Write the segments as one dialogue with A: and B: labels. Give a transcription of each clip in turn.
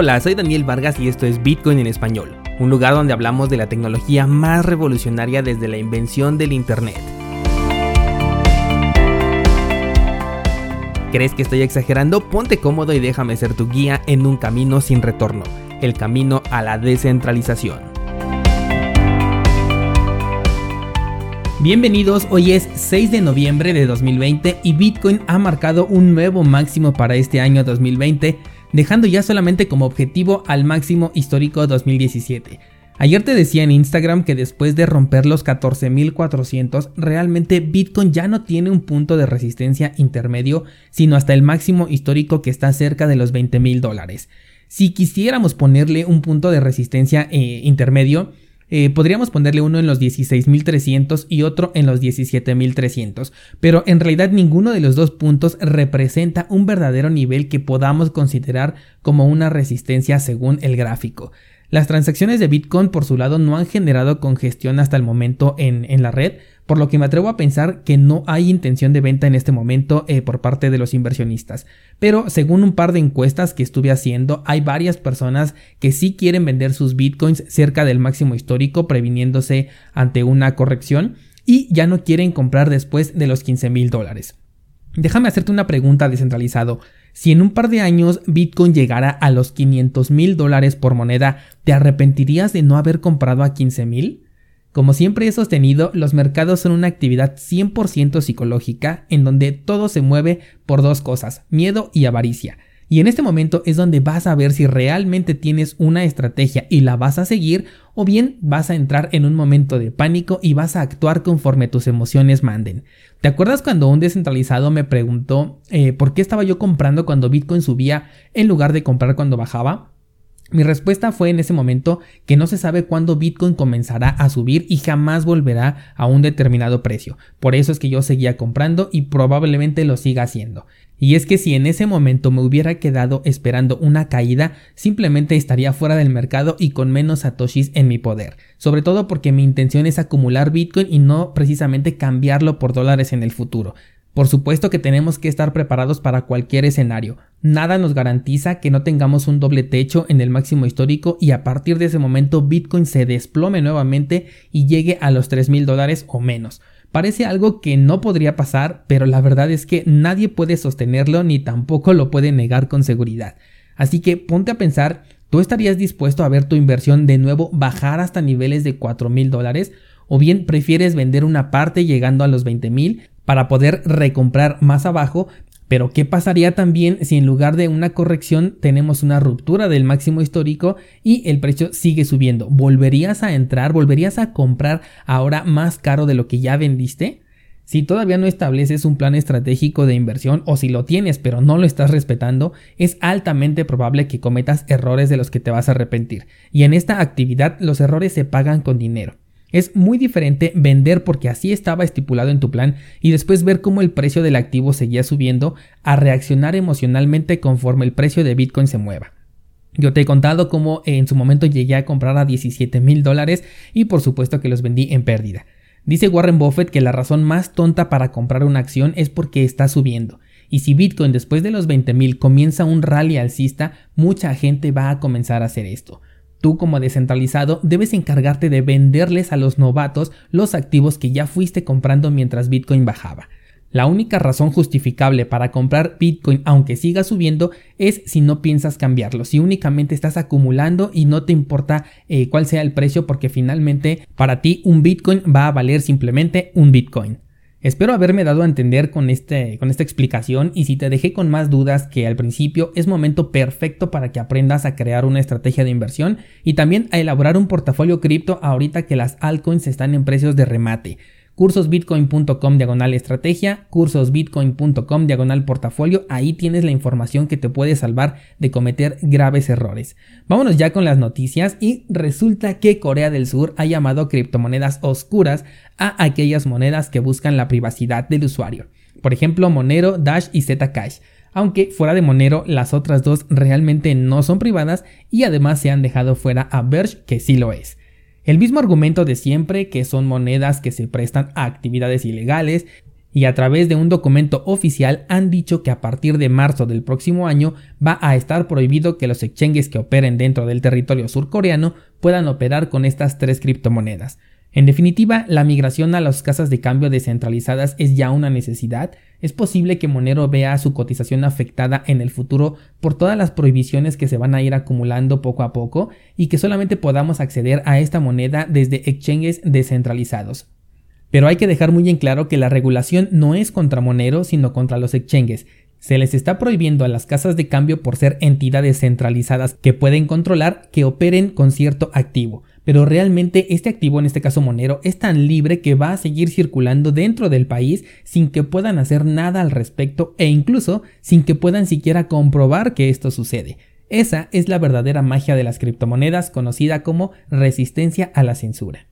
A: Hola, soy Daniel Vargas y esto es Bitcoin en español, un lugar donde hablamos de la tecnología más revolucionaria desde la invención del Internet. ¿Crees que estoy exagerando? Ponte cómodo y déjame ser tu guía en un camino sin retorno, el camino a la descentralización. Bienvenidos, hoy es 6 de noviembre de 2020 y Bitcoin ha marcado un nuevo máximo para este año 2020 dejando ya solamente como objetivo al máximo histórico 2017. Ayer te decía en Instagram que después de romper los 14.400, realmente Bitcoin ya no tiene un punto de resistencia intermedio, sino hasta el máximo histórico que está cerca de los 20.000 dólares. Si quisiéramos ponerle un punto de resistencia eh, intermedio, eh, podríamos ponerle uno en los 16.300 y otro en los 17.300, pero en realidad ninguno de los dos puntos representa un verdadero nivel que podamos considerar como una resistencia según el gráfico. Las transacciones de Bitcoin por su lado no han generado congestión hasta el momento en, en la red, por lo que me atrevo a pensar que no hay intención de venta en este momento eh, por parte de los inversionistas. Pero según un par de encuestas que estuve haciendo, hay varias personas que sí quieren vender sus bitcoins cerca del máximo histórico, previniéndose ante una corrección, y ya no quieren comprar después de los 15 mil dólares. Déjame hacerte una pregunta descentralizado. Si en un par de años Bitcoin llegara a los 500 mil dólares por moneda, ¿te arrepentirías de no haber comprado a 15 mil? Como siempre he sostenido, los mercados son una actividad 100% psicológica en donde todo se mueve por dos cosas, miedo y avaricia. Y en este momento es donde vas a ver si realmente tienes una estrategia y la vas a seguir o bien vas a entrar en un momento de pánico y vas a actuar conforme tus emociones manden. ¿Te acuerdas cuando un descentralizado me preguntó eh, por qué estaba yo comprando cuando Bitcoin subía en lugar de comprar cuando bajaba? Mi respuesta fue en ese momento que no se sabe cuándo Bitcoin comenzará a subir y jamás volverá a un determinado precio. Por eso es que yo seguía comprando y probablemente lo siga haciendo. Y es que si en ese momento me hubiera quedado esperando una caída, simplemente estaría fuera del mercado y con menos satoshis en mi poder. Sobre todo porque mi intención es acumular Bitcoin y no precisamente cambiarlo por dólares en el futuro. Por supuesto que tenemos que estar preparados para cualquier escenario. Nada nos garantiza que no tengamos un doble techo en el máximo histórico y a partir de ese momento Bitcoin se desplome nuevamente y llegue a los 3 mil dólares o menos. Parece algo que no podría pasar, pero la verdad es que nadie puede sostenerlo ni tampoco lo puede negar con seguridad. Así que ponte a pensar, ¿tú estarías dispuesto a ver tu inversión de nuevo bajar hasta niveles de 4 mil dólares? ¿O bien prefieres vender una parte llegando a los 20 mil para poder recomprar más abajo. Pero ¿qué pasaría también si en lugar de una corrección tenemos una ruptura del máximo histórico y el precio sigue subiendo? ¿Volverías a entrar? ¿Volverías a comprar ahora más caro de lo que ya vendiste? Si todavía no estableces un plan estratégico de inversión o si lo tienes pero no lo estás respetando, es altamente probable que cometas errores de los que te vas a arrepentir. Y en esta actividad los errores se pagan con dinero. Es muy diferente vender porque así estaba estipulado en tu plan y después ver cómo el precio del activo seguía subiendo a reaccionar emocionalmente conforme el precio de Bitcoin se mueva. Yo te he contado cómo en su momento llegué a comprar a 17 mil dólares y por supuesto que los vendí en pérdida. Dice Warren Buffett que la razón más tonta para comprar una acción es porque está subiendo. Y si Bitcoin después de los 20 mil comienza un rally alcista, mucha gente va a comenzar a hacer esto. Tú como descentralizado debes encargarte de venderles a los novatos los activos que ya fuiste comprando mientras Bitcoin bajaba. La única razón justificable para comprar Bitcoin aunque siga subiendo es si no piensas cambiarlo, si únicamente estás acumulando y no te importa eh, cuál sea el precio porque finalmente para ti un Bitcoin va a valer simplemente un Bitcoin. Espero haberme dado a entender con, este, con esta explicación y si te dejé con más dudas que al principio es momento perfecto para que aprendas a crear una estrategia de inversión y también a elaborar un portafolio cripto ahorita que las altcoins están en precios de remate cursosbitcoin.com diagonal estrategia, cursosbitcoin.com diagonal portafolio, ahí tienes la información que te puede salvar de cometer graves errores. Vámonos ya con las noticias y resulta que Corea del Sur ha llamado criptomonedas oscuras a aquellas monedas que buscan la privacidad del usuario. Por ejemplo, Monero, Dash y Zcash aunque fuera de Monero las otras dos realmente no son privadas y además se han dejado fuera a Verge que sí lo es. El mismo argumento de siempre, que son monedas que se prestan a actividades ilegales, y a través de un documento oficial han dicho que a partir de marzo del próximo año va a estar prohibido que los exchanges que operen dentro del territorio surcoreano puedan operar con estas tres criptomonedas. En definitiva, la migración a las casas de cambio descentralizadas es ya una necesidad. Es posible que Monero vea su cotización afectada en el futuro por todas las prohibiciones que se van a ir acumulando poco a poco y que solamente podamos acceder a esta moneda desde exchanges descentralizados. Pero hay que dejar muy en claro que la regulación no es contra Monero, sino contra los exchanges. Se les está prohibiendo a las casas de cambio por ser entidades centralizadas que pueden controlar que operen con cierto activo. Pero realmente este activo, en este caso Monero, es tan libre que va a seguir circulando dentro del país sin que puedan hacer nada al respecto e incluso sin que puedan siquiera comprobar que esto sucede. Esa es la verdadera magia de las criptomonedas conocida como resistencia a la censura.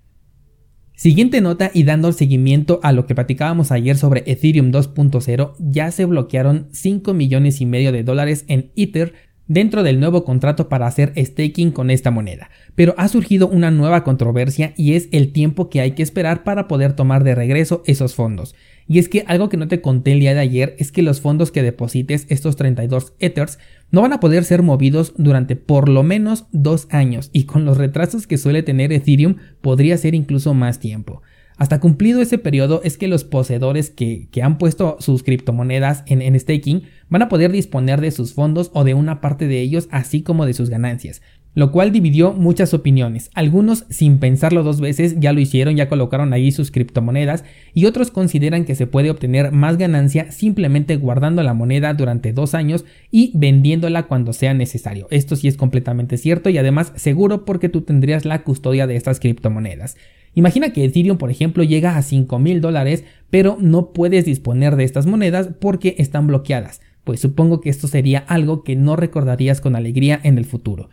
A: Siguiente nota y dando seguimiento a lo que platicábamos ayer sobre Ethereum 2.0, ya se bloquearon 5 millones y medio de dólares en Ether dentro del nuevo contrato para hacer staking con esta moneda. Pero ha surgido una nueva controversia y es el tiempo que hay que esperar para poder tomar de regreso esos fondos. Y es que algo que no te conté el día de ayer es que los fondos que deposites, estos 32 Ethers, no van a poder ser movidos durante por lo menos dos años y con los retrasos que suele tener Ethereum podría ser incluso más tiempo. Hasta cumplido ese periodo es que los poseedores que, han puesto sus criptomonedas en, en, staking van a poder disponer de sus fondos o de una parte de ellos así como de sus ganancias lo cual dividió muchas opiniones. Algunos, sin pensarlo dos veces, ya lo hicieron, ya colocaron ahí sus criptomonedas, y otros consideran que se puede obtener más ganancia simplemente guardando la moneda durante dos años y vendiéndola cuando sea necesario. Esto sí es completamente cierto y además seguro porque tú tendrías la custodia de estas criptomonedas. Imagina que Ethereum, por ejemplo, llega a 5 mil dólares, pero no puedes disponer de estas monedas porque están bloqueadas. Pues supongo que esto sería algo que no recordarías con alegría en el futuro.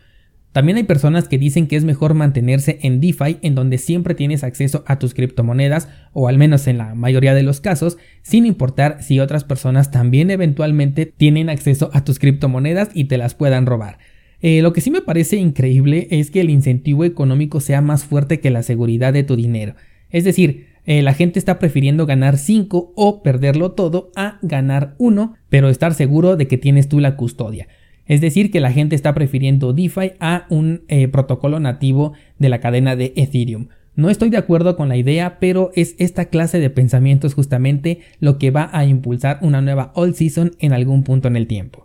A: También hay personas que dicen que es mejor mantenerse en DeFi en donde siempre tienes acceso a tus criptomonedas o al menos en la mayoría de los casos, sin importar si otras personas también eventualmente tienen acceso a tus criptomonedas y te las puedan robar. Eh, lo que sí me parece increíble es que el incentivo económico sea más fuerte que la seguridad de tu dinero. Es decir, eh, la gente está prefiriendo ganar 5 o perderlo todo a ganar 1, pero estar seguro de que tienes tú la custodia. Es decir, que la gente está prefiriendo DeFi a un eh, protocolo nativo de la cadena de Ethereum. No estoy de acuerdo con la idea, pero es esta clase de pensamientos justamente lo que va a impulsar una nueva all season en algún punto en el tiempo.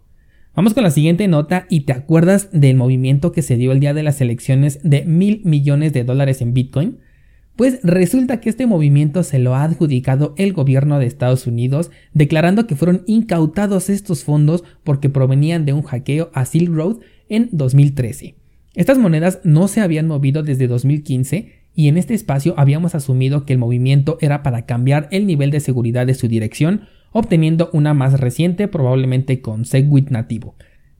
A: Vamos con la siguiente nota y te acuerdas del movimiento que se dio el día de las elecciones de mil millones de dólares en Bitcoin. Pues resulta que este movimiento se lo ha adjudicado el gobierno de Estados Unidos, declarando que fueron incautados estos fondos porque provenían de un hackeo a Silk Road en 2013. Estas monedas no se habían movido desde 2015 y en este espacio habíamos asumido que el movimiento era para cambiar el nivel de seguridad de su dirección, obteniendo una más reciente probablemente con Segwit nativo.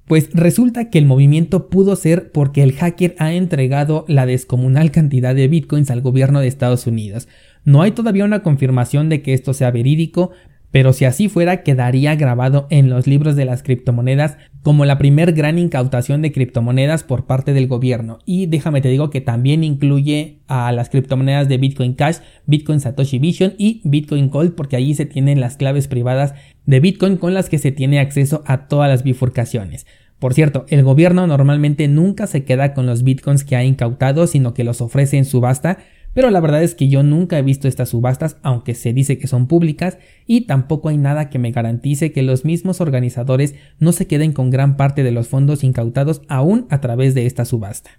A: Pues resulta que el movimiento pudo ser porque el hacker ha entregado la descomunal cantidad de bitcoins al gobierno de Estados Unidos. No hay todavía una confirmación de que esto sea verídico, pero si así fuera quedaría grabado en los libros de las criptomonedas como la primer gran incautación de criptomonedas por parte del gobierno. Y déjame te digo que también incluye a las criptomonedas de Bitcoin Cash, Bitcoin Satoshi Vision y Bitcoin Gold porque allí se tienen las claves privadas de Bitcoin con las que se tiene acceso a todas las bifurcaciones. Por cierto, el gobierno normalmente nunca se queda con los bitcoins que ha incautado, sino que los ofrece en subasta, pero la verdad es que yo nunca he visto estas subastas, aunque se dice que son públicas, y tampoco hay nada que me garantice que los mismos organizadores no se queden con gran parte de los fondos incautados aún a través de esta subasta.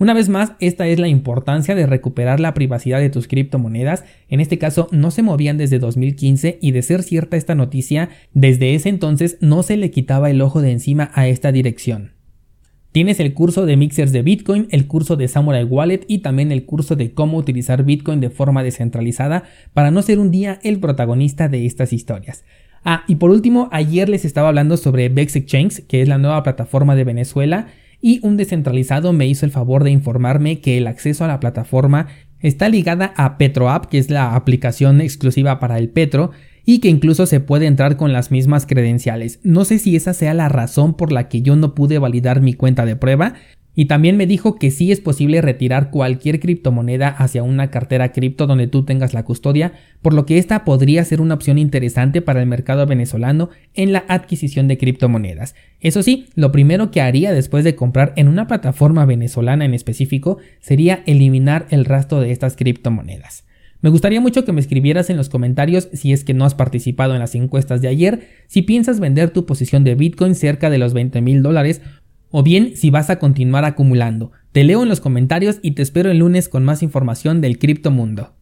A: Una vez más, esta es la importancia de recuperar la privacidad de tus criptomonedas. En este caso, no se movían desde 2015 y de ser cierta esta noticia, desde ese entonces no se le quitaba el ojo de encima a esta dirección. Tienes el curso de mixers de Bitcoin, el curso de Samurai Wallet y también el curso de cómo utilizar Bitcoin de forma descentralizada para no ser un día el protagonista de estas historias. Ah, y por último, ayer les estaba hablando sobre Bex Exchange, que es la nueva plataforma de Venezuela y un descentralizado me hizo el favor de informarme que el acceso a la plataforma está ligada a PetroApp, que es la aplicación exclusiva para el Petro, y que incluso se puede entrar con las mismas credenciales. No sé si esa sea la razón por la que yo no pude validar mi cuenta de prueba, Y también me dijo que sí es posible retirar cualquier criptomoneda hacia una cartera cripto donde tú tengas la custodia, por lo que esta podría ser una opción interesante para el mercado venezolano en la adquisición de criptomonedas. Eso sí, lo primero que haría después de comprar en una plataforma venezolana en específico sería eliminar el rastro de estas criptomonedas. Me gustaría mucho que me escribieras en los comentarios si es que no has participado en las encuestas de ayer, si piensas vender tu posición de Bitcoin cerca de los 20 mil dólares o bien si vas a continuar acumulando. Te leo en los comentarios y te espero el lunes con más información del criptomundo.